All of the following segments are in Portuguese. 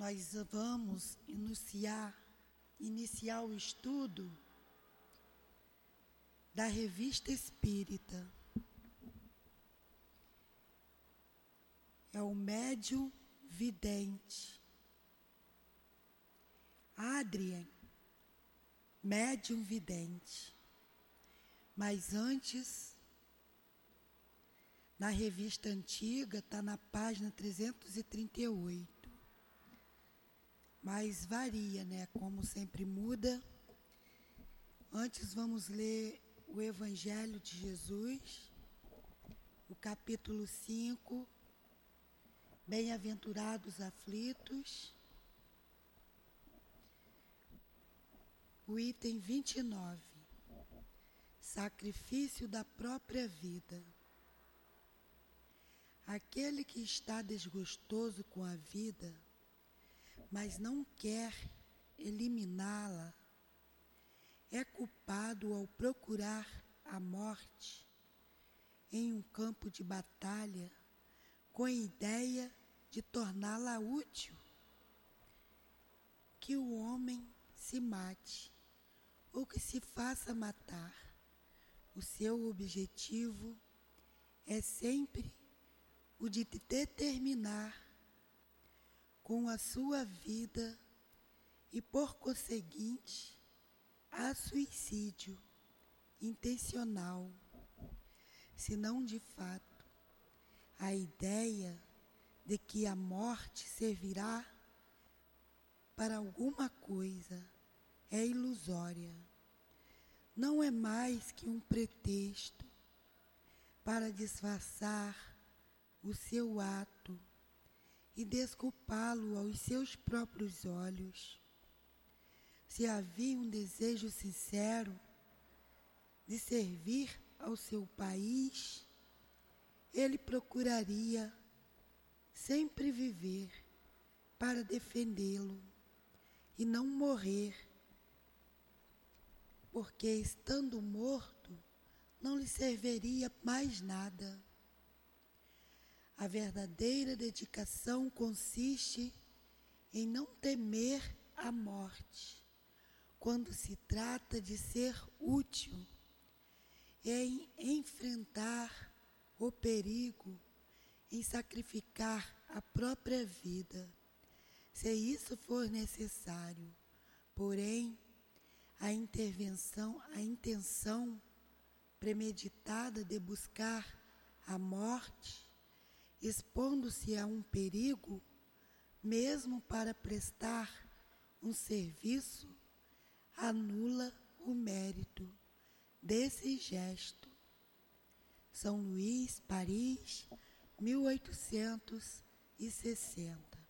nós vamos iniciar, iniciar o estudo da revista espírita. É o médium vidente. Adrien, médium vidente. Mas antes, na revista antiga, está na página 338. Mas varia, né? Como sempre muda. Antes vamos ler o Evangelho de Jesus, o capítulo 5, Bem-aventurados aflitos, o item 29, Sacrifício da própria vida. Aquele que está desgostoso com a vida, mas não quer eliminá-la, é culpado ao procurar a morte em um campo de batalha com a ideia de torná-la útil. Que o homem se mate ou que se faça matar. O seu objetivo é sempre o de determinar com a sua vida e, por conseguinte, a suicídio intencional, se não de fato a ideia de que a morte servirá para alguma coisa é ilusória. Não é mais que um pretexto para disfarçar o seu ato e desculpá-lo aos seus próprios olhos se havia um desejo sincero de servir ao seu país, ele procuraria sempre viver para defendê-lo e não morrer, porque estando morto não lhe serviria mais nada. A verdadeira dedicação consiste em não temer a morte quando se trata de ser útil, é em enfrentar o perigo, em sacrificar a própria vida, se isso for necessário. Porém, a intervenção, a intenção premeditada de buscar a morte, expondo-se a um perigo, mesmo para prestar um serviço, anula o mérito desse gesto. São Luís, Paris, 1860.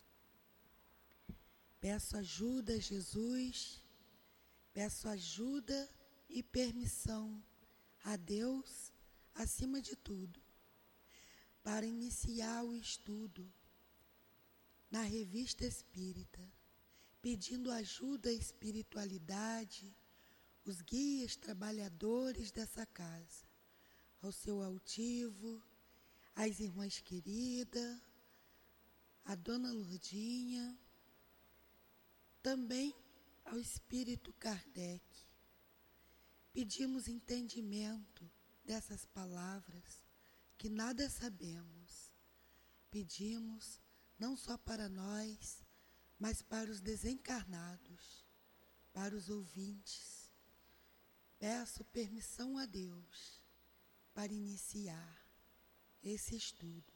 Peço ajuda Jesus, peço ajuda e permissão a Deus acima de tudo, para iniciar o estudo na Revista Espírita pedindo ajuda à espiritualidade, os guias trabalhadores dessa casa, ao seu altivo, às irmãs queridas, a dona Lurdinha, também ao Espírito Kardec. Pedimos entendimento dessas palavras que nada sabemos. Pedimos não só para nós, mas para os desencarnados, para os ouvintes. Peço permissão a Deus para iniciar esse estudo.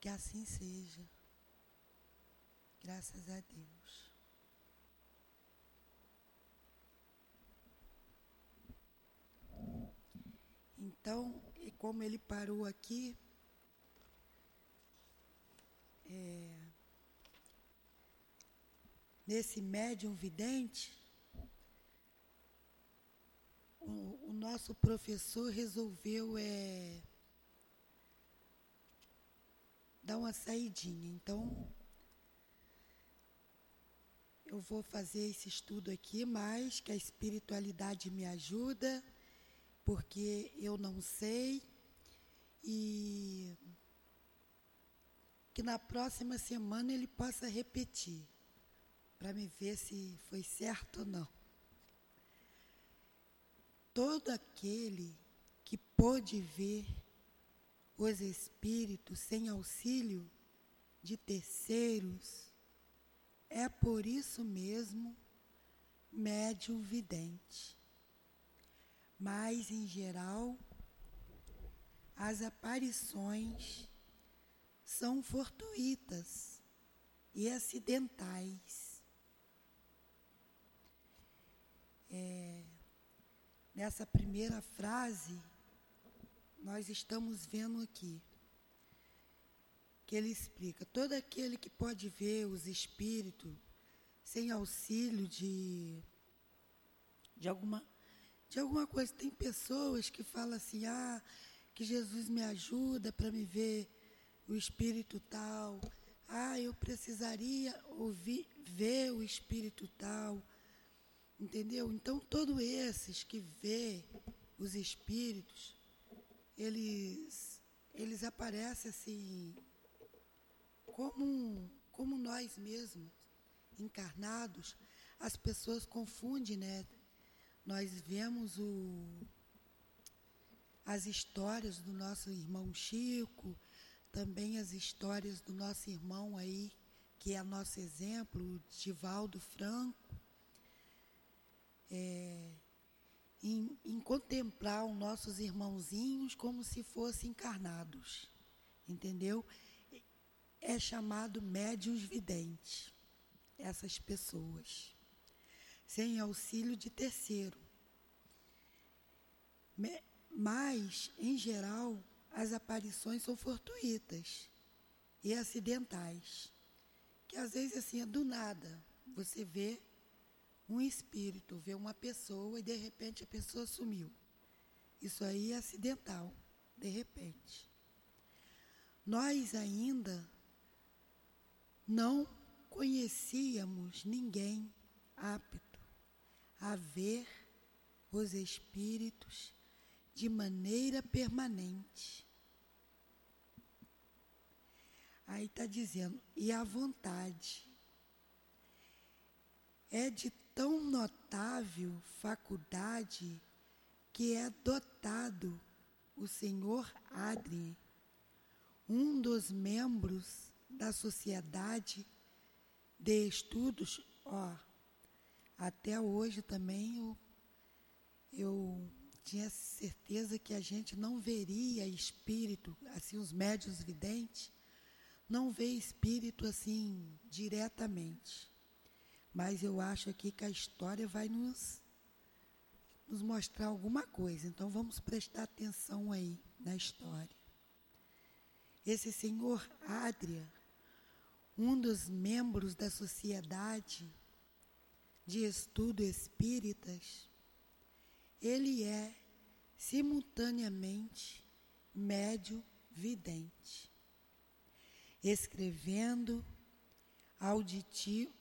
Que assim seja. Graças a Deus. Então, e como ele parou aqui, é, nesse médium vidente, o, o nosso professor resolveu é, dar uma saidinha. Então, eu vou fazer esse estudo aqui, mas que a espiritualidade me ajuda, porque eu não sei e que na próxima semana ele possa repetir. para me ver se foi certo ou não. Todo aquele que pôde ver os espíritos sem auxílio de terceiros é por isso mesmo médium vidente. Mas, em geral, as aparições são fortuitas e acidentais. É, nessa primeira frase, nós estamos vendo aqui que ele explica: todo aquele que pode ver os espíritos sem auxílio de, de, alguma, de alguma coisa. Tem pessoas que falam assim: ah, que Jesus me ajuda para me ver o espírito tal. Ah, eu precisaria ouvir, ver o espírito tal. Entendeu? Então, todos esses que vê os espíritos, eles, eles aparecem assim, como, como nós mesmos, encarnados. As pessoas confundem, né? Nós vemos o, as histórias do nosso irmão Chico, também as histórias do nosso irmão aí, que é nosso exemplo, o Divaldo Franco, é, em, em, contemplar os nossos irmãozinhos como se fossem encarnados, entendeu? É chamado médiuns videntes, essas pessoas, sem auxílio de terceiro. Mas, em geral, as aparições são fortuitas e acidentais. Que às vezes assim é do nada. Você vê um espírito, vê uma pessoa e de repente a pessoa sumiu. Isso aí é acidental, de repente. Nós ainda não conhecíamos ninguém apto a ver os espíritos de maneira permanente. Aí está dizendo, e a vontade é de tão notável faculdade que é dotado o senhor Adrien, um dos membros da sociedade de estudos, ó, até hoje também eu, eu tinha certeza que a gente não veria espírito, assim, os médios videntes, não vê espírito assim diretamente. Mas eu acho aqui que a história vai nos, nos mostrar alguma coisa. Então vamos prestar atenção aí na história. Esse senhor Adria, um dos membros da sociedade de estudo espíritas, ele é simultaneamente médio vidente, escrevendo auditivo,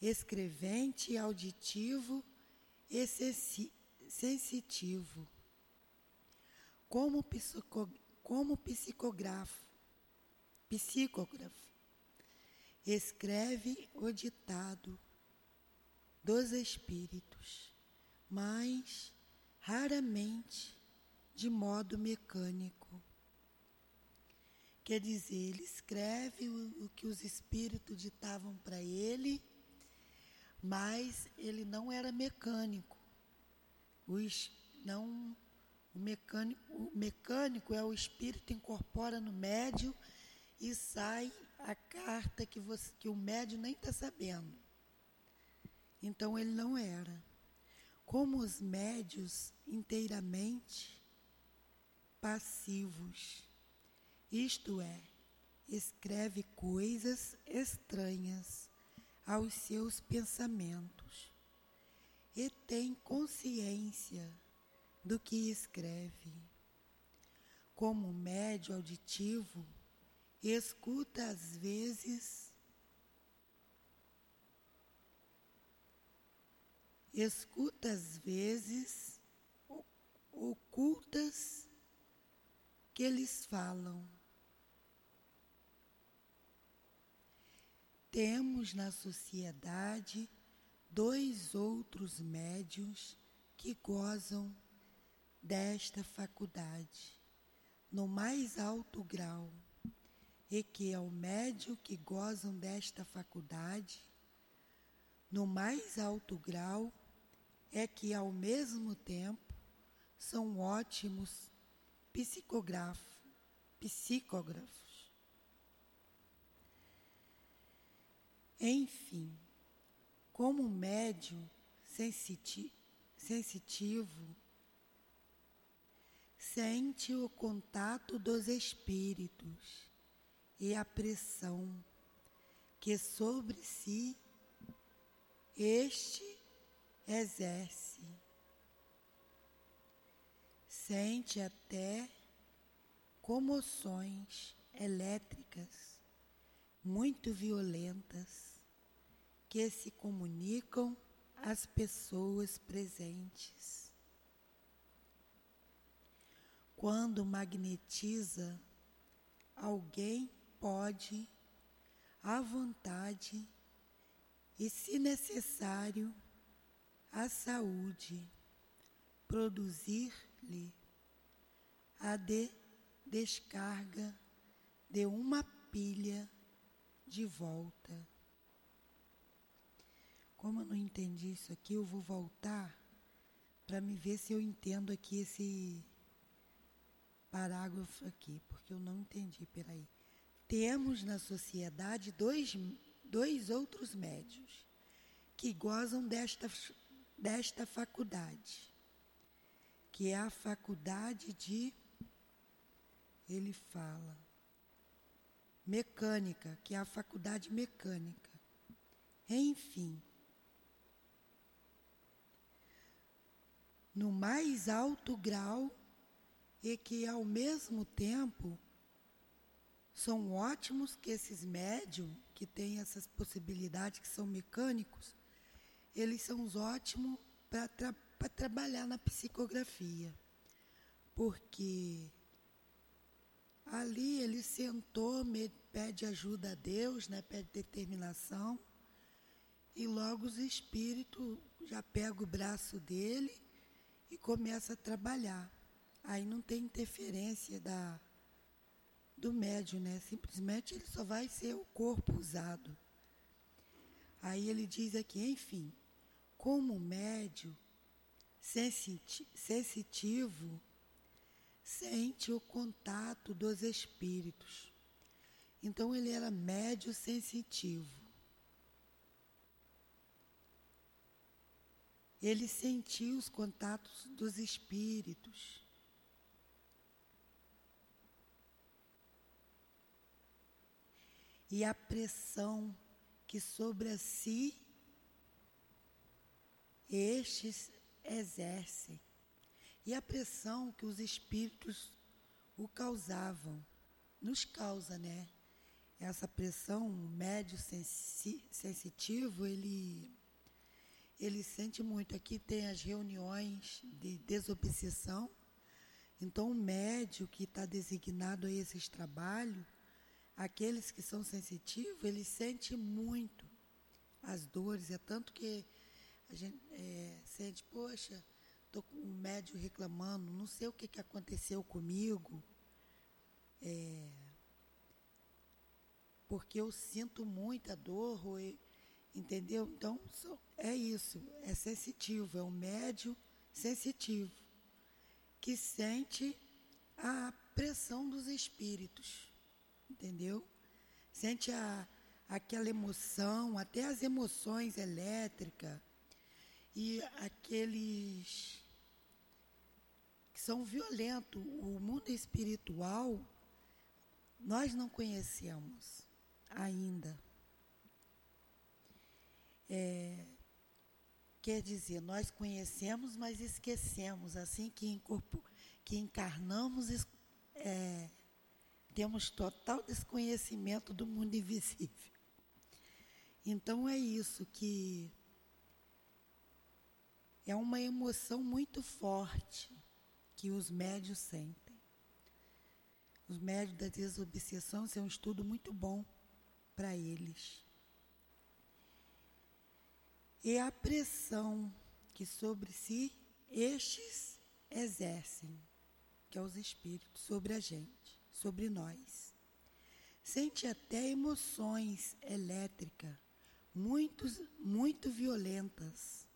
escrevente auditivo e sensitivo, como, psico, como psicógrafo, psicógrafo, escreve o ditado dos espíritos, mas raramente de modo mecânico. Quer dizer, ele escreve o, o que os espíritos ditavam para ele, mas ele não era mecânico. Os, não, o, mecânico, o mecânico é o espírito incorpora no médio e sai a carta que, você, que o médio nem está sabendo. Então ele não era. Como os médios inteiramente passivos, isto é, escreve coisas estranhas aos seus pensamentos. E tem consciência do que escreve. Como médio auditivo, escuta às vezes escuta às vezes ocultas que eles falam. Temos na sociedade dois outros médios que gozam desta faculdade, no mais alto grau, e que ao médio que gozam desta faculdade, no mais alto grau, é que ao mesmo tempo são ótimos psicógrafos. psicógrafos. Enfim, como médium sensiti sensitivo, sente o contato dos espíritos e a pressão que sobre si este exerce. Sente até comoções elétricas muito violentas que se comunicam às pessoas presentes. Quando magnetiza, alguém pode, à vontade e, se necessário, a saúde, produzir-lhe a de descarga de uma pilha de volta. Como eu não entendi isso aqui, eu vou voltar para me ver se eu entendo aqui esse parágrafo aqui, porque eu não entendi, peraí. Temos na sociedade dois, dois outros médios que gozam desta, desta faculdade, que é a faculdade de ele fala. Mecânica, que é a faculdade mecânica. Enfim, no mais alto grau e que ao mesmo tempo são ótimos que esses médiums que têm essas possibilidades que são mecânicos, eles são os ótimos para tra trabalhar na psicografia. Porque Ali ele sentou, pede ajuda a Deus, né, pede determinação, e logo os espíritos já pegam o braço dele e começa a trabalhar. Aí não tem interferência da, do médium, né? Simplesmente ele só vai ser o corpo usado. Aí ele diz aqui, enfim, como médio sensitivo, sente o contato dos espíritos. Então ele era médio sensitivo. Ele sentia os contatos dos espíritos. E a pressão que sobre si estes exercem e a pressão que os espíritos o causavam, nos causa, né? Essa pressão, o médio sensi sensitivo, ele, ele sente muito. Aqui tem as reuniões de desobsessão. Então, o médio que está designado a esses trabalhos, aqueles que são sensitivos, ele sente muito as dores. É tanto que a gente é, sente, poxa, Estou com um médio reclamando, não sei o que, que aconteceu comigo. É, porque eu sinto muita dor, entendeu? Então, é isso, é sensitivo, é um médio sensitivo, que sente a pressão dos espíritos, entendeu? Sente a, aquela emoção, até as emoções elétricas, e aqueles que são violentos. O mundo espiritual nós não conhecemos ainda. É, quer dizer, nós conhecemos, mas esquecemos. Assim que, que encarnamos, é, temos total desconhecimento do mundo invisível. Então é isso que é uma emoção muito forte que os médios sentem. Os médios da desobsessão, isso é um estudo muito bom para eles. e a pressão que sobre si estes exercem, que é os espíritos, sobre a gente, sobre nós. Sente até emoções elétricas muito, muito violentas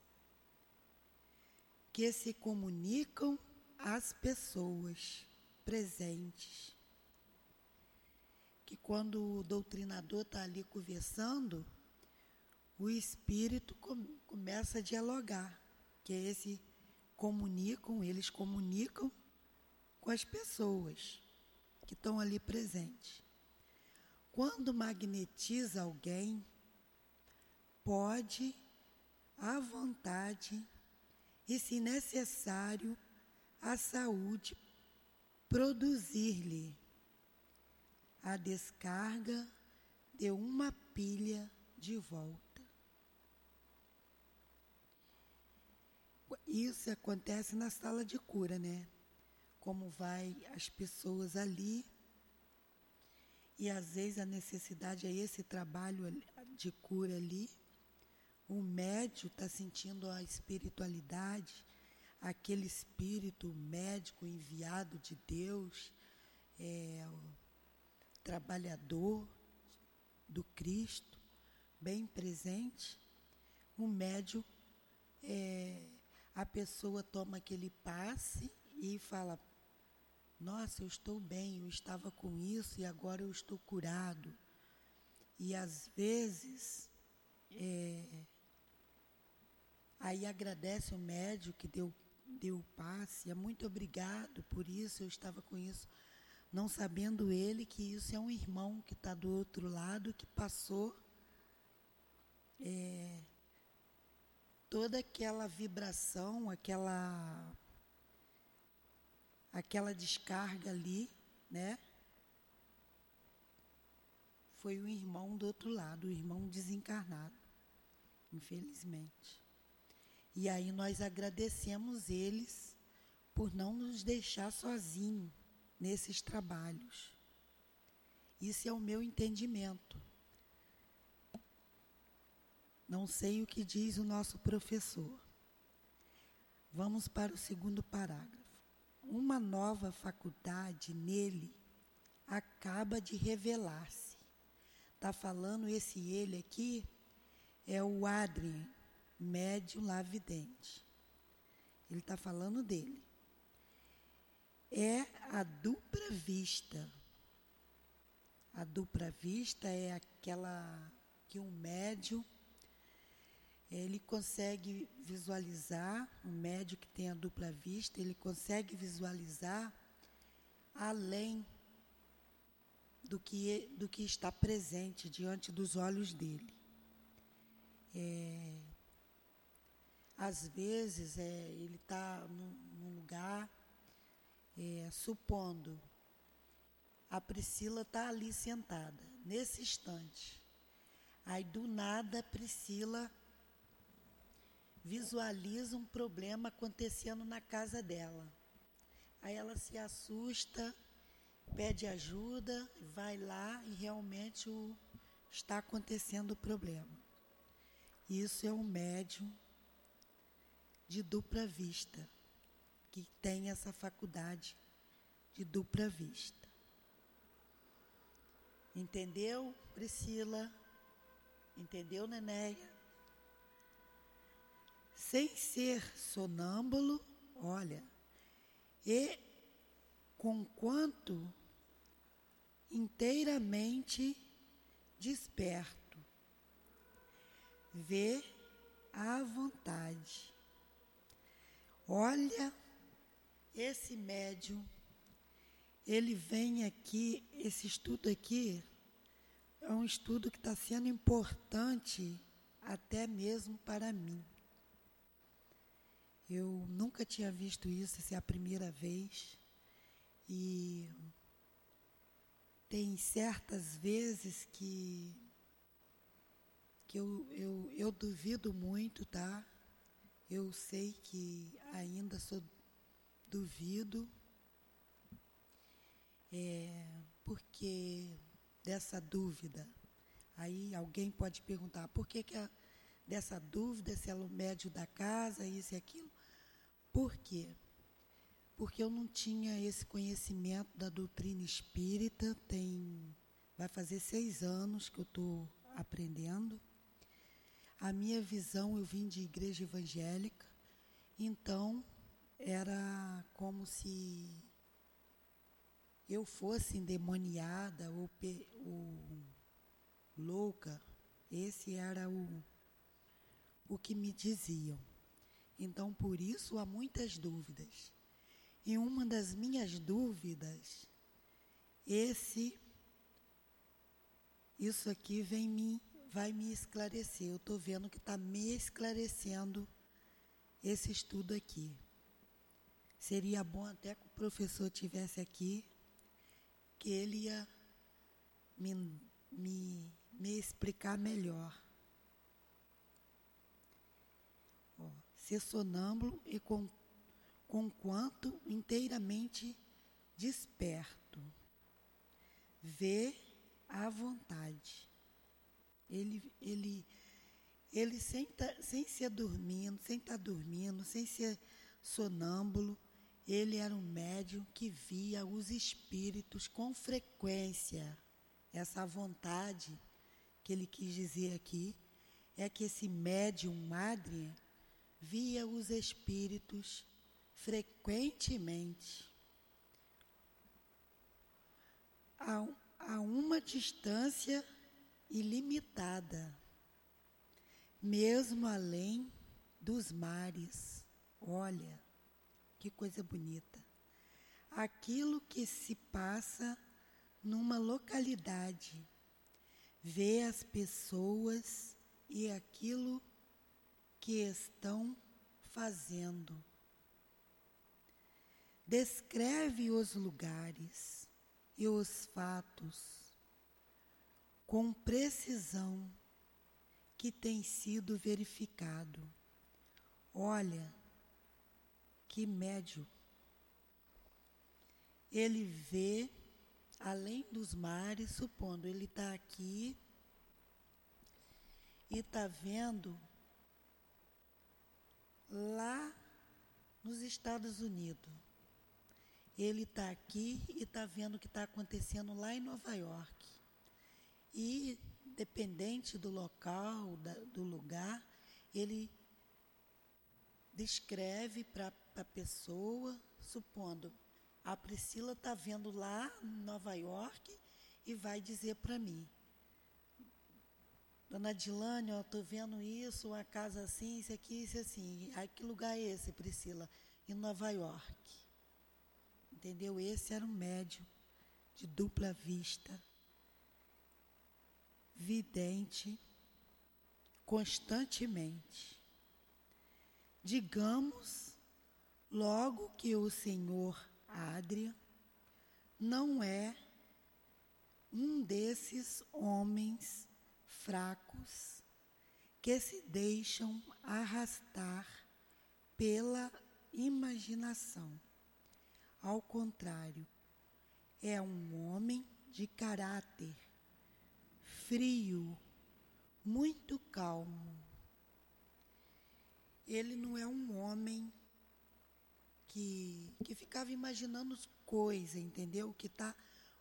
que se comunicam às pessoas presentes. Que quando o doutrinador está ali conversando, o espírito com, começa a dialogar, que é esse comunicam, eles comunicam com as pessoas que estão ali presentes. Quando magnetiza alguém, pode, à vontade, e se necessário, a saúde produzir-lhe a descarga de uma pilha de volta. Isso acontece na sala de cura, né? Como vai as pessoas ali. E às vezes a necessidade é esse trabalho de cura ali. O médio está sentindo a espiritualidade, aquele espírito médico enviado de Deus, é, trabalhador do Cristo, bem presente. O médio é, a pessoa toma aquele passe e fala: Nossa, eu estou bem, eu estava com isso e agora eu estou curado. E às vezes, é, aí agradece o médico que deu, deu o passe, é muito obrigado por isso, eu estava com isso, não sabendo ele que isso é um irmão que está do outro lado, que passou. É, toda aquela vibração, aquela aquela descarga ali, né? Foi o irmão do outro lado, o irmão desencarnado, infelizmente. E aí nós agradecemos eles por não nos deixar sozinhos nesses trabalhos. Isso é o meu entendimento. Não sei o que diz o nosso professor. Vamos para o segundo parágrafo. Uma nova faculdade nele acaba de revelar-se. Está falando esse ele aqui, é o Adrien, médium lá vidente. Ele está falando dele. É a dupla vista. A dupla vista é aquela que um médium ele consegue visualizar, um médio que tem a dupla vista, ele consegue visualizar além do que, do que está presente diante dos olhos dele. É, às vezes é, ele está num, num, lugar, é, supondo, a Priscila está ali sentada, nesse instante. Aí do nada a Priscila visualiza um problema acontecendo na casa dela. Aí ela se assusta, pede ajuda, vai lá e realmente o, está acontecendo o problema. Isso é um médium de dupla vista, que tem essa faculdade de dupla vista. Entendeu, Priscila? Entendeu, Nenéia? sem ser sonâmbulo, olha, e com quanto inteiramente desperto, vê à vontade. Olha, esse médium, ele vem aqui, esse estudo aqui é um estudo que está sendo importante até mesmo para mim. Eu nunca tinha visto isso, essa é a primeira vez. E tem certas vezes que, que eu, eu, eu duvido muito, tá? Eu sei que ainda sou duvido, é, porque dessa dúvida. Aí alguém pode perguntar, por que, que a dessa dúvida se ela é o médio da casa, isso e aquilo. Por quê? Porque eu não tinha esse conhecimento da doutrina espírita, tem. Vai fazer seis anos que eu estou aprendendo. A minha visão, eu vim de igreja evangélica, então era como se eu fosse endemoniada ou, ou louca. Esse era o, o que me diziam. Então, por isso, há muitas dúvidas. E uma das minhas dúvidas, esse, isso aqui vem me, vai me esclarecer. Eu estou vendo que está me esclarecendo esse estudo aqui. Seria bom até que o professor tivesse aqui, que ele ia me, me, me explicar melhor. Ó, ser sonâmbulo e com, com quanto inteiramente desperto. Ver à vontade. Ele, ele, ele sem, tá, sem ser dormindo, sem estar tá dormindo, sem ser sonâmbulo, ele era um médium que via os espíritos com frequência. Essa vontade que ele quis dizer aqui é que esse médium madre via os espíritos frequentemente a, a uma distância ilimitada, mesmo além dos mares. Olha, que coisa bonita. Aquilo que se passa numa localidade, vê as pessoas e aquilo que estão fazendo. Descreve os lugares e os fatos com precisão que tem sido verificado. Olha, que médio. Ele vê além dos mares, supondo ele está aqui e está vendo lá nos Estados Unidos. Ele está aqui e está vendo o que está acontecendo lá em Nova York. E, dependente do local, da, do lugar, ele descreve para a pessoa, supondo, a Priscila está vendo lá em Nova York e vai dizer para mim. Dona Dilane, estou vendo isso, uma casa assim, isso aqui, isso assim. Aí que lugar é esse, Priscila? Em Nova York. Entendeu? Esse era um médium de dupla vista, vidente, constantemente. Digamos, logo que o Senhor Adria não é um desses homens fracos que se deixam arrastar pela imaginação. Ao contrário, é um homem de caráter frio, muito calmo. Ele não é um homem que, que ficava imaginando coisas, entendeu? O que está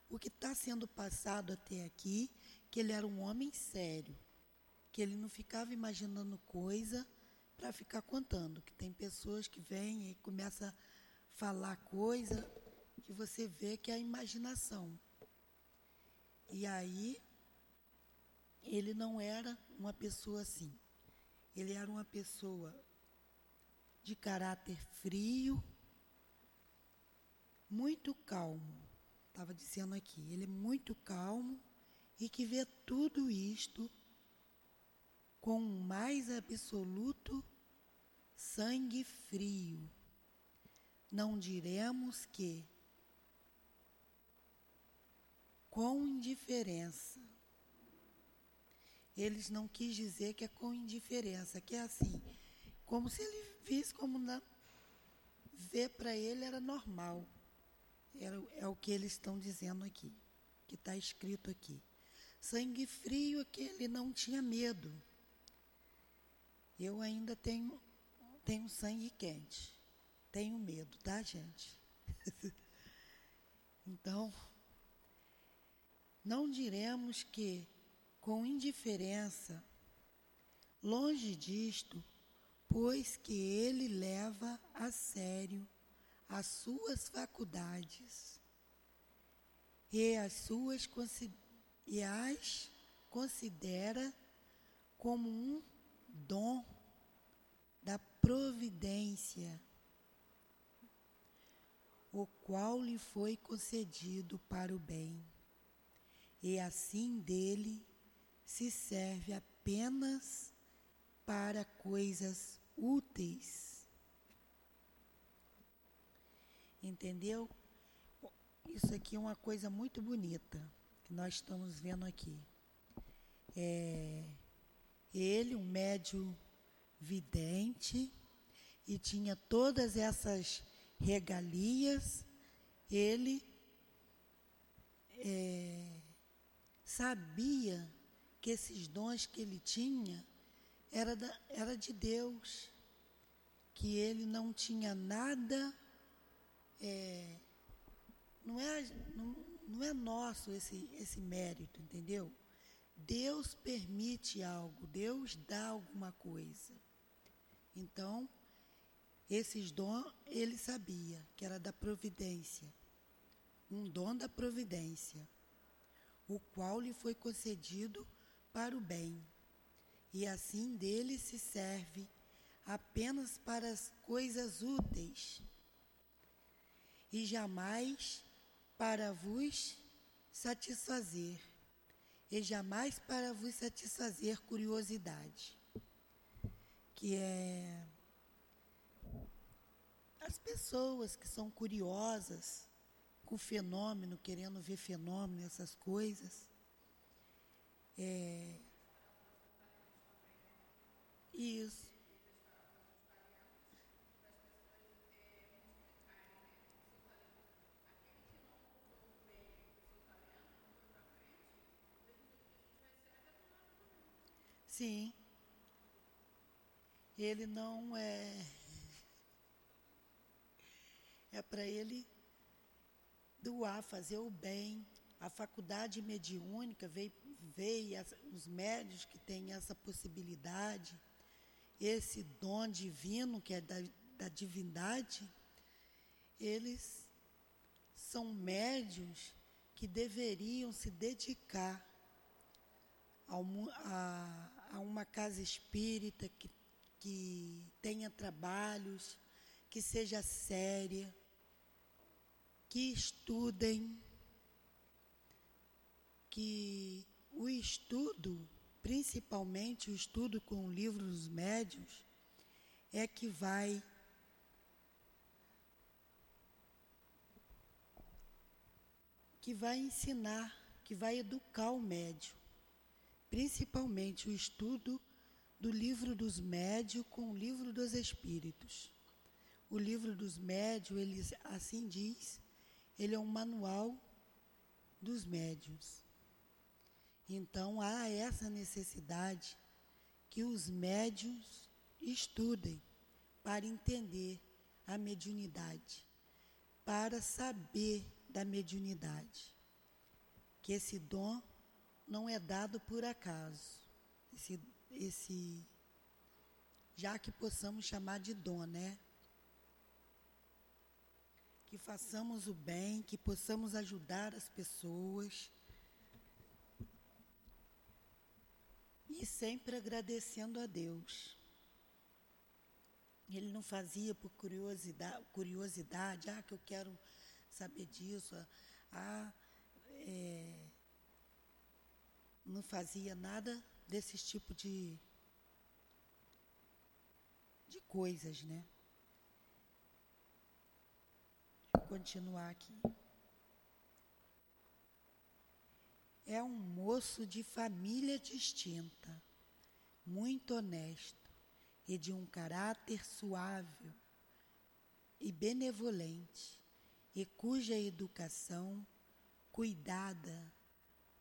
o que está sendo passado até aqui, que ele era um homem sério, que ele não ficava imaginando coisa para ficar contando, que tem pessoas que vêm e começam a falar coisa que você vê que é a imaginação. E aí ele não era uma pessoa assim. Ele era uma pessoa de caráter frio, muito calmo. Estava dizendo aqui, ele é muito calmo e que vê tudo isto com o mais absoluto sangue frio. Não diremos que com indiferença. Eles não quis dizer que é com indiferença, que é assim, como se ele visse como não, ver para ele era normal. Era, é o que eles estão dizendo aqui, que está escrito aqui. Sangue frio é que ele não tinha medo. Eu ainda tenho, tenho sangue quente. Tenho medo, tá, gente? então, não diremos que, com indiferença, longe disto, pois que ele leva a sério as suas faculdades e as suas e as considera como um dom da providência, o qual lhe foi concedido para o bem, e assim dele se serve apenas para coisas úteis. Entendeu? Isso aqui é uma coisa muito bonita que nós estamos vendo aqui. É, ele, um médio vidente, e tinha todas essas regalias, ele é, sabia que esses dons que ele tinha era, da, era de Deus, que ele não tinha nada, é, não, é, não, não é nosso esse, esse mérito, entendeu? Deus permite algo, Deus dá alguma coisa. Então, esses dons ele sabia que era da providência, um dom da providência, o qual lhe foi concedido para o bem e assim dele se serve apenas para as coisas úteis e jamais para vos satisfazer, e jamais para vos satisfazer curiosidade, que é as pessoas que são curiosas com fenômeno, querendo ver fenômeno, essas coisas, é, isso. Sim. Ele não é. É para ele doar, fazer o bem. A faculdade mediúnica veio, veio os médios que têm essa possibilidade esse dom divino, que é da, da divindade, eles são médios que deveriam se dedicar a, a, uma casa espírita que, que tenha trabalhos, que seja séria, que estudem, que o estudo principalmente o estudo com o livro dos médios, é que vai que vai ensinar, que vai educar o médio, principalmente o estudo do livro dos médios com o livro dos espíritos. O livro dos médios, ele assim diz, ele é um manual dos médios. Então há essa necessidade que os médios estudem para entender a mediunidade, para saber da mediunidade, que esse dom não é dado por acaso, esse, esse já que possamos chamar de dom, né? Que façamos o bem, que possamos ajudar as pessoas e sempre agradecendo a Deus. Ele não fazia por curiosidade, curiosidade ah, que eu quero saber disso, ah, é, não fazia nada desses tipo de, de coisas, né? Eu continuar aqui. É um moço de família distinta, muito honesto e de um caráter suave e benevolente, e cuja educação cuidada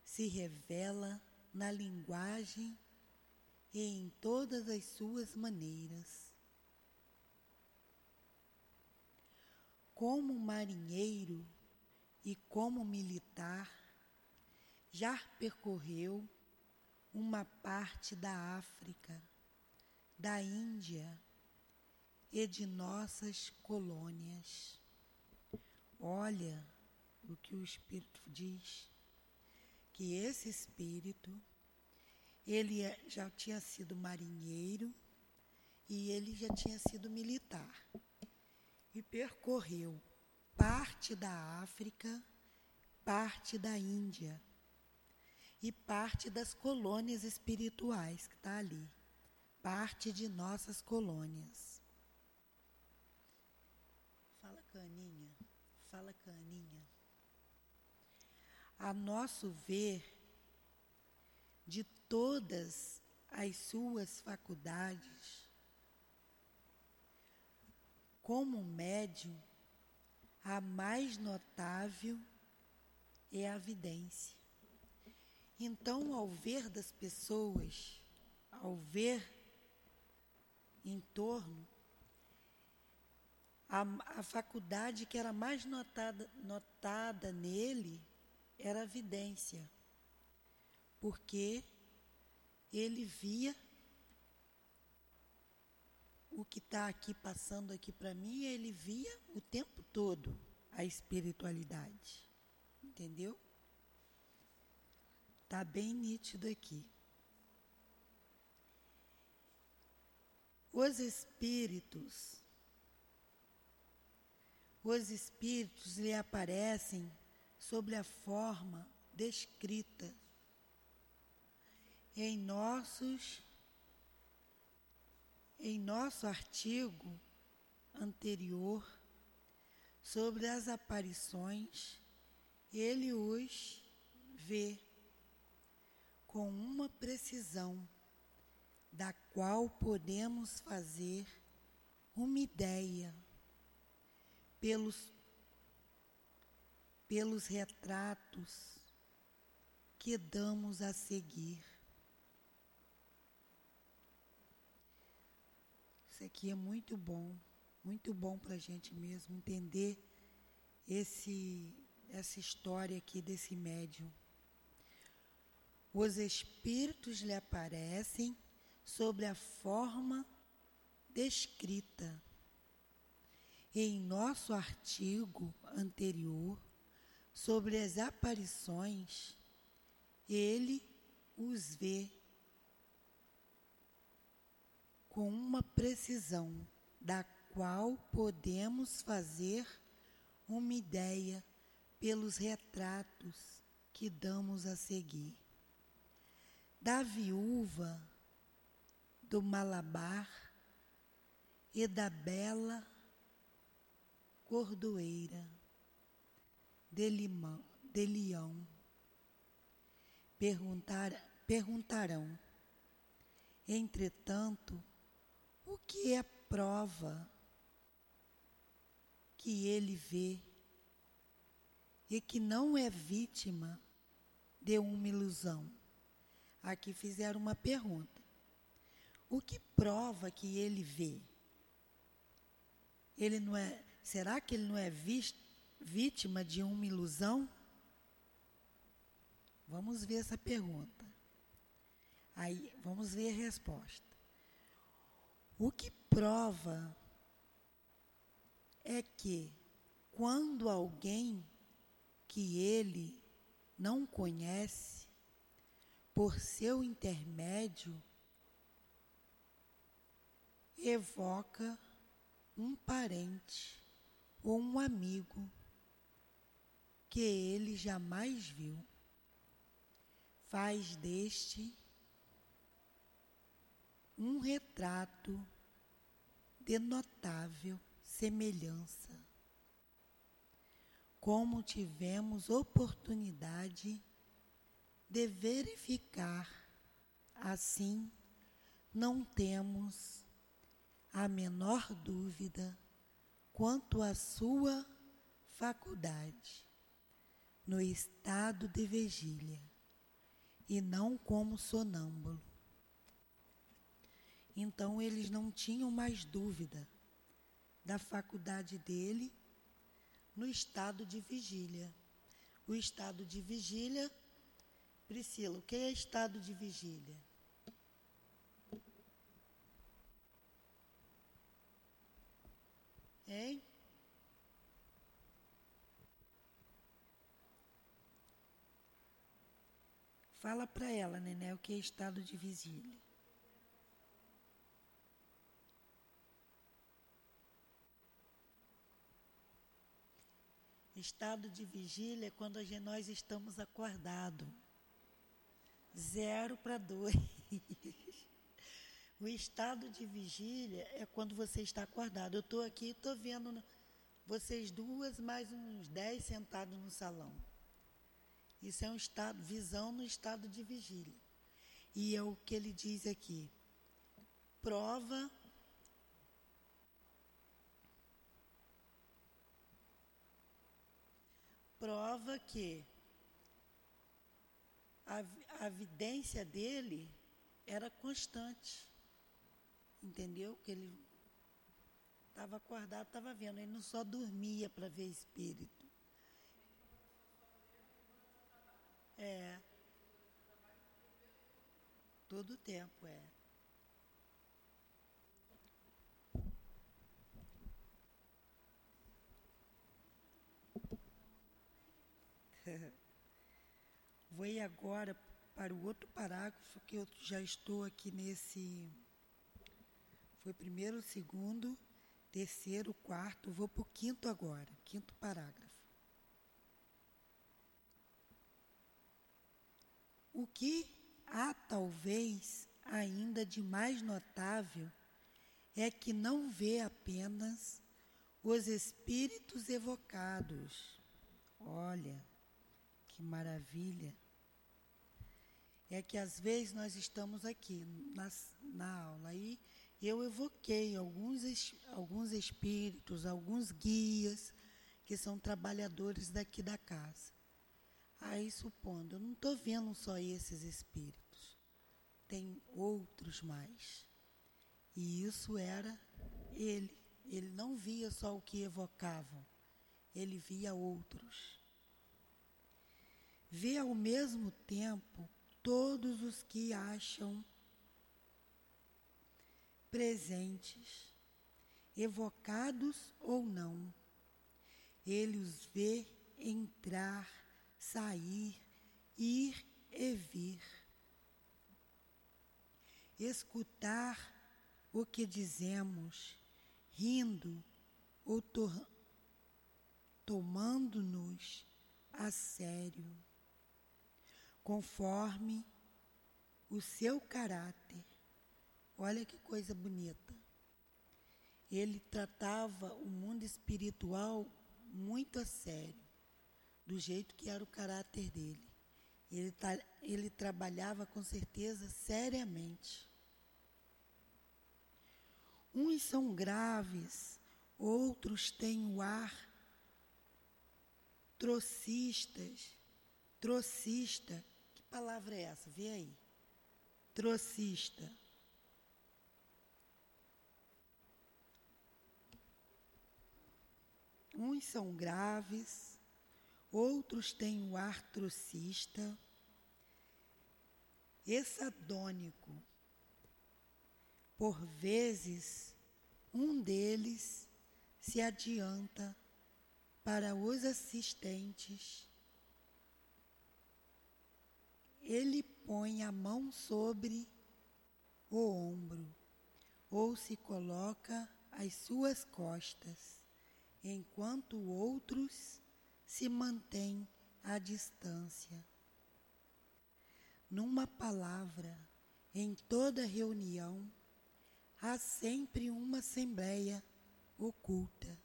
se revela na linguagem e em todas as suas maneiras. Como marinheiro e como militar, já percorreu uma parte da África, da Índia e de nossas colônias. Olha o que o Espírito diz, que esse Espírito, ele é, já tinha sido marinheiro e ele já tinha sido militar. E percorreu parte da África, parte da Índia e parte das colônias espirituais que está ali, parte de nossas colônias. Fala, Caninha, fala, Caninha. A nosso ver, de todas as suas faculdades, como médium, a mais notável é a vidência. Então, ao ver das pessoas, ao ver em torno, a, a faculdade que era mais notada, notada nele era a vidência, porque ele via o que está aqui passando aqui para mim, ele via o tempo todo a espiritualidade, entendeu? Está bem nítido aqui. Os espíritos, os espíritos lhe aparecem sob a forma descrita em nossos em nosso artigo anterior sobre as aparições, ele os vê com uma precisão da qual podemos fazer uma ideia pelos, pelos retratos que damos a seguir. Isso aqui é muito bom, muito bom para a gente mesmo entender esse, essa história aqui desse médium. Os espíritos lhe aparecem sobre a forma descrita. Em nosso artigo anterior sobre as aparições, ele os vê com uma precisão da qual podemos fazer uma ideia pelos retratos que damos a seguir da viúva do Malabar e da bela cordoeira de, limão, de Leão. Perguntar, perguntarão, entretanto, o que é prova que ele vê e que não é vítima de uma ilusão? Aqui fizeram uma pergunta. O que prova que ele vê? Ele não é, será que ele não é vítima de uma ilusão? Vamos ver essa pergunta. Aí, vamos ver a resposta. O que prova é que quando alguém que ele não conhece por seu intermédio, evoca um parente ou um amigo que ele jamais viu. Faz deste um retrato de notável semelhança. Como tivemos oportunidade de verificar. Assim, não temos a menor dúvida quanto à sua faculdade no estado de vigília e não como sonâmbulo. Então eles não tinham mais dúvida da faculdade dele no estado de vigília. O estado de vigília, Priscila, o que é estado de vigília? Hein? Fala para ela, Nené, o que é estado de vigília. Estado de vigília é quando nós estamos acordados. Zero para dois. O estado de vigília é quando você está acordado. Eu estou aqui, estou vendo vocês duas, mais uns dez sentados no salão. Isso é um estado, visão no estado de vigília. E é o que ele diz aqui. Prova prova que a, a vidência dele era constante. Entendeu? Que ele estava acordado, estava vendo. Ele não só dormia para ver espírito. É. Todo o tempo, é. Vou ir agora para o outro parágrafo que eu já estou aqui nesse. Foi primeiro, segundo, terceiro, quarto, vou para o quinto agora, quinto parágrafo. O que há talvez ainda de mais notável é que não vê apenas os espíritos evocados. Olha, que maravilha! É que às vezes nós estamos aqui nas, na aula e eu evoquei alguns, alguns espíritos, alguns guias que são trabalhadores daqui da casa. Aí, supondo, eu não estou vendo só esses espíritos, tem outros mais. E isso era ele. Ele não via só o que evocavam, ele via outros vê ao mesmo tempo todos os que acham presentes, evocados ou não. Ele os vê entrar, sair, ir e vir. Escutar o que dizemos, rindo ou tomando-nos a sério conforme o seu caráter. Olha que coisa bonita. Ele tratava o mundo espiritual muito a sério, do jeito que era o caráter dele. Ele, ele trabalhava com certeza seriamente. Uns são graves, outros têm o ar trocistas, trocista, palavra é essa? Vê aí. Trocista. Uns são graves, outros têm o ar trocista, exadônico. Por vezes, um deles se adianta para os assistentes ele põe a mão sobre o ombro ou se coloca às suas costas, enquanto outros se mantêm à distância. Numa palavra, em toda reunião, há sempre uma assembleia oculta,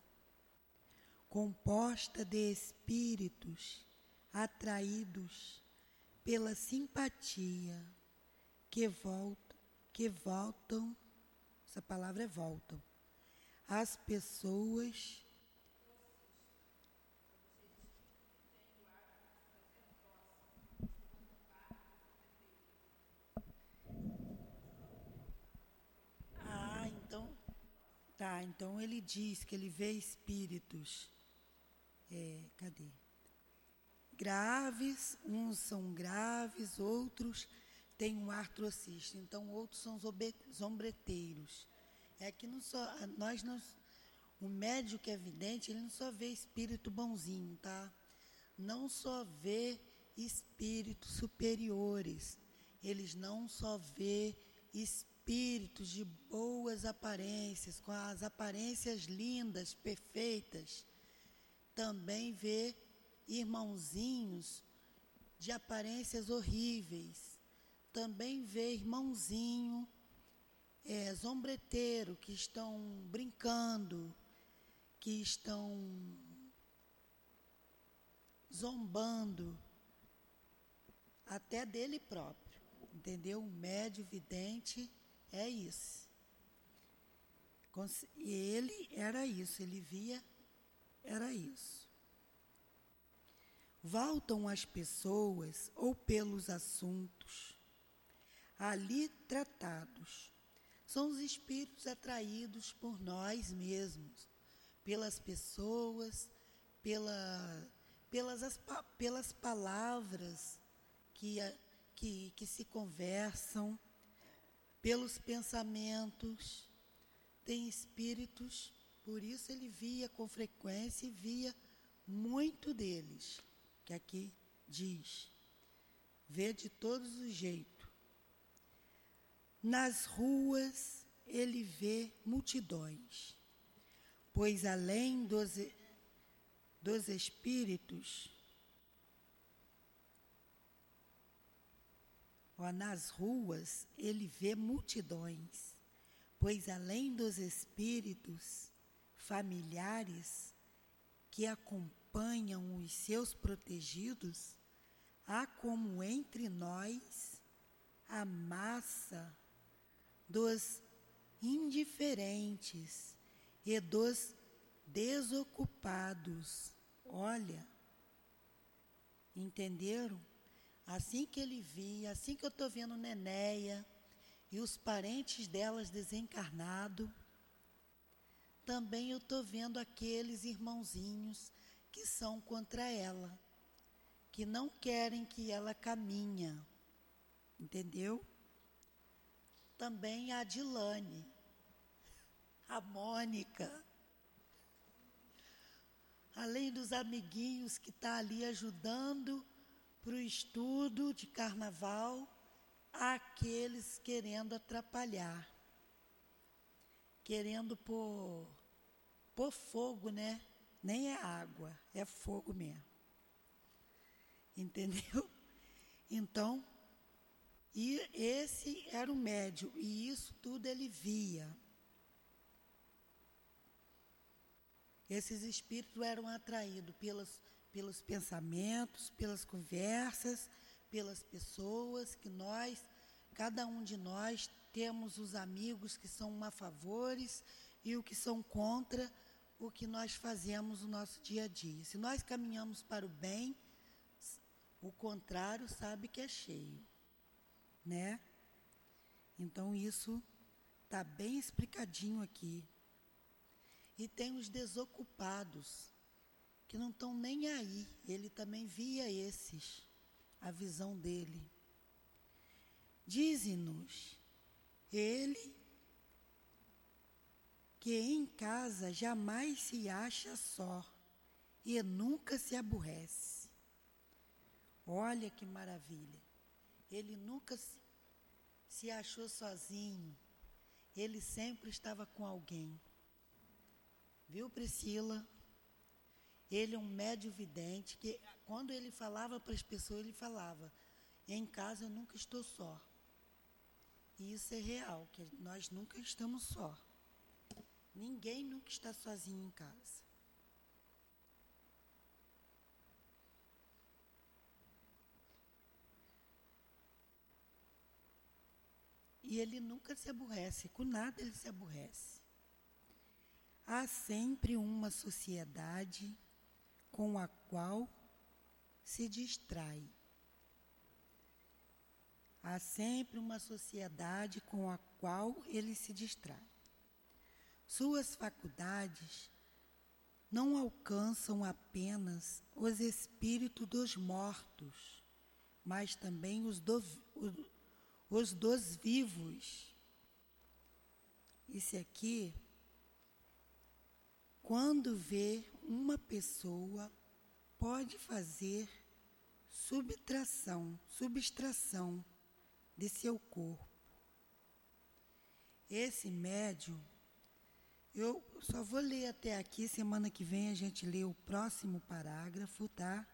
composta de espíritos atraídos pela simpatia que voltam, que voltam, essa palavra é voltam, as pessoas então ele diz que ele vê espíritos. É, cadê? Graves, uns são graves, outros têm um artrocista, então outros são zombreteiros. É que não só, nós não, o médico que é vidente, ele não só vê espírito bonzinho, tá? Não só vê espíritos superiores, eles não só vê espíritos de boas aparências, com as aparências lindas, perfeitas, também vê irmãozinhos de aparências horríveis, também vê irmãozinho é, zombreteiro que estão brincando, que estão zombando até dele próprio. Entendeu? O médio vidente é isso. Ele era isso, ele via, era isso. Voltam as pessoas ou pelos assuntos ali tratados. São os espíritos atraídos por nós mesmos, pelas pessoas, pela, pelas, as, pelas palavras que, que, que se conversam, pelos pensamentos. Tem espíritos, por isso ele via com frequência e via muito deles, que aqui diz. Vê de todos os jeitos. Nas ruas ele vê multidões, pois além dos, dos espíritos, Ó, nas ruas ele vê multidões, pois além dos espíritos familiares que acompanham os seus protegidos, há como entre nós a massa dos indiferentes e dos desocupados. Olha, entenderam? Assim que ele via, assim que eu estou vendo Nenéia e os parentes delas desencarnado, também eu estou vendo aqueles irmãozinhos que são contra ela, que não querem que ela caminha. Entendeu? Também a Dilane, a Mônica, além dos amiguinhos que está ali ajudando para o estudo de carnaval aqueles querendo atrapalhar, querendo pôr, pôr fogo, né? Nem é água, é fogo mesmo. Entendeu? Então, e esse era o médio, e isso tudo ele via. Esses espíritos eram atraídos pelas pelos pensamentos, pelas conversas, pelas pessoas que nós, cada um de nós, temos os amigos que são a favores e o que são contra o que nós fazemos no nosso dia a dia. Se nós caminhamos para o bem, o contrário sabe que é cheio, né? Então isso está bem explicadinho aqui. E tem os desocupados que não estão nem aí. Ele também via esses, a visão dele. Dize-nos, ele que em casa jamais se acha só e nunca se aborrece. Olha que maravilha. Ele nunca se, se achou sozinho. Ele sempre estava com alguém. Viu, Priscila? Ele é um médio vidente que, quando ele falava para as pessoas, ele falava: em casa eu nunca estou só. E isso é real, que nós nunca estamos só. Ninguém nunca está sozinho em casa. E ele nunca se aborrece, com nada ele se aborrece. Há sempre uma sociedade com a qual se distrai. Há sempre uma sociedade com a qual ele se distrai. Suas faculdades não alcançam apenas os espíritos dos mortos, mas também os, do, os dos vivos. Isso aqui, quando vê uma pessoa, pode fazer subtração, subtração de seu corpo. Esse médium, eu só vou ler até aqui, semana que vem a gente lê o próximo parágrafo, tá?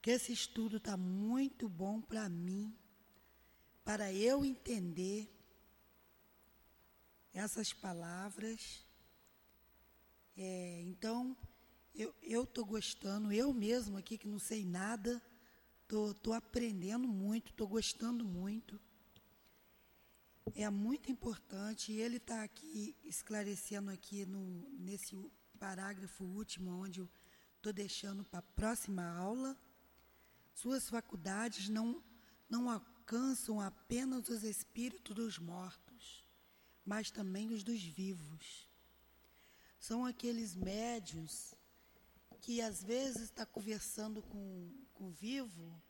Que esse estudo está muito bom para mim, para eu entender essas palavras. É, então, eu estou gostando, eu mesmo aqui que não sei nada, estou aprendendo muito, estou gostando muito. É muito importante, e ele está aqui esclarecendo aqui no, nesse parágrafo último, onde eu estou deixando para a próxima aula. Suas faculdades não, não alcançam apenas os espíritos dos mortos, mas também os dos vivos. São aqueles médios que às vezes está conversando com, com o vivo,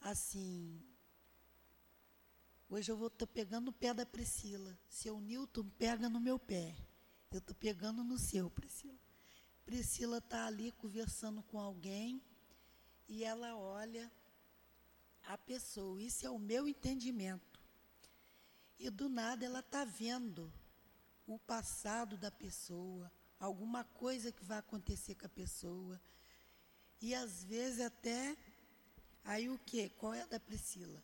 assim, hoje eu vou estar pegando o pé da Priscila, seu Newton pega no meu pé, eu estou pegando no seu, Priscila. Priscila está ali conversando com alguém e ela olha a pessoa, isso é o meu entendimento. E do nada ela está vendo o passado da pessoa, alguma coisa que vai acontecer com a pessoa. E às vezes até aí o que? Qual é a da Priscila?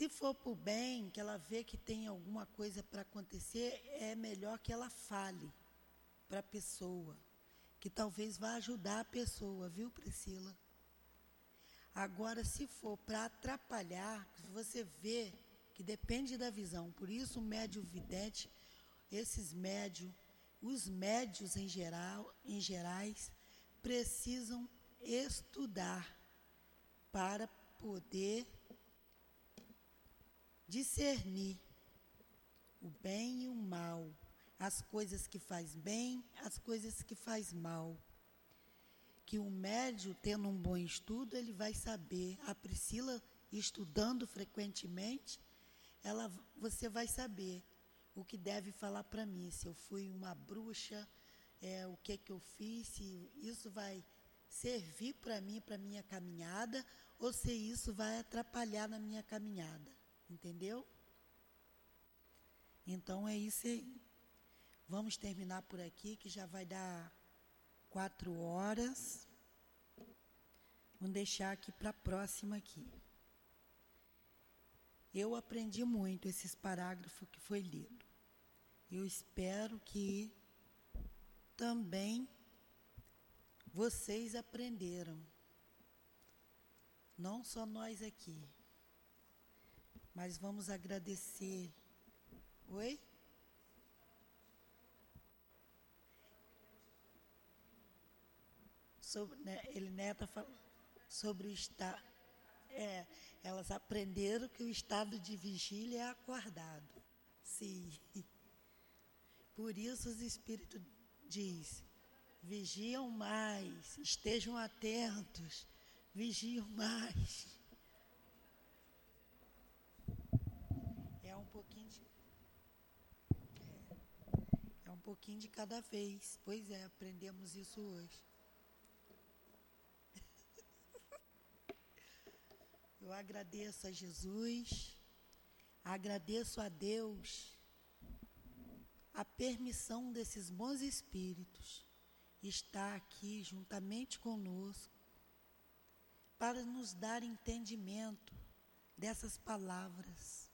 Se for o bem, que ela vê que tem alguma coisa para acontecer, é melhor que ela fale para a pessoa, que talvez vá ajudar a pessoa, viu, Priscila? Agora, se for para atrapalhar, você vê que depende da visão. Por isso, o médio vidente, esses médios os médios em geral, em gerais, precisam estudar para poder discernir o bem e o mal, as coisas que faz bem, as coisas que faz mal. Que o médio, tendo um bom estudo, ele vai saber. A Priscila, estudando frequentemente, ela, você vai saber o que deve falar para mim, se eu fui uma bruxa, é, o que, que eu fiz, se isso vai servir para mim, para minha caminhada, ou se isso vai atrapalhar na minha caminhada. Entendeu? Então é isso aí. Vamos terminar por aqui, que já vai dar quatro horas. Vamos deixar aqui para a próxima aqui. Eu aprendi muito esses parágrafos que foi lido. Eu espero que também vocês aprenderam. Não só nós aqui. Mas vamos agradecer. Oi? Sobre, né, ele neta falou sobre o estado. É, elas aprenderam que o estado de vigília é acordado. Sim. Por isso os espíritos diz: vigiam mais, estejam atentos, vigiam mais. É um pouquinho de, é, é um pouquinho de cada vez. Pois é, aprendemos isso hoje. Eu agradeço a Jesus, agradeço a Deus a permissão desses bons espíritos estar aqui juntamente conosco para nos dar entendimento dessas palavras.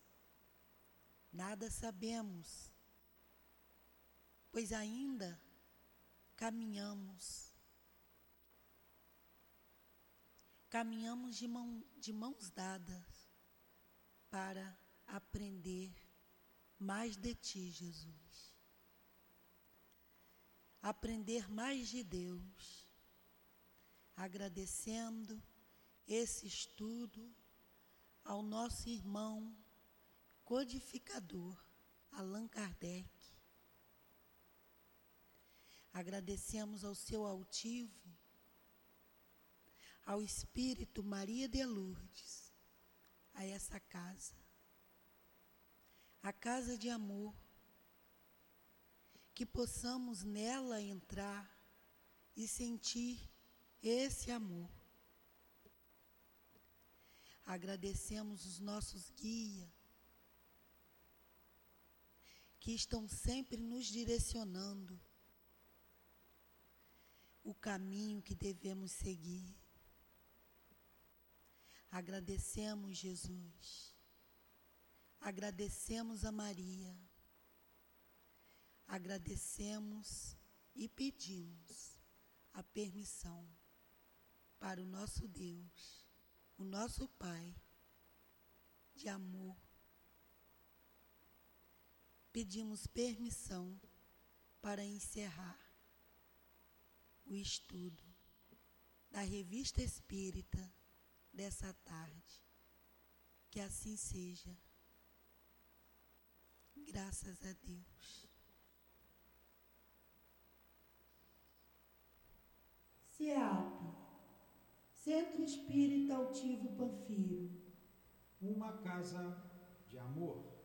Nada sabemos, pois ainda caminhamos. Caminhamos de, mão, de mãos dadas para aprender mais de Ti, Jesus. Aprender mais de Deus, agradecendo esse estudo ao nosso irmão codificador Allan Kardec, Agradecemos ao seu altivo, ao Espírito Maria de Lourdes, a essa casa, a casa de amor, que possamos nela entrar e sentir esse amor. Agradecemos os nossos guias, que estão sempre nos direcionando o caminho que devemos seguir. Agradecemos Jesus, agradecemos a Maria, agradecemos e pedimos a permissão para o nosso Deus, o nosso Pai de amor. Pedimos permissão para encerrar o estudo da Revista Espírita dessa tarde. Que assim seja. Graças a Deus. CEAP, Centro Espírita Altivo Panfiro. Uma casa de amor.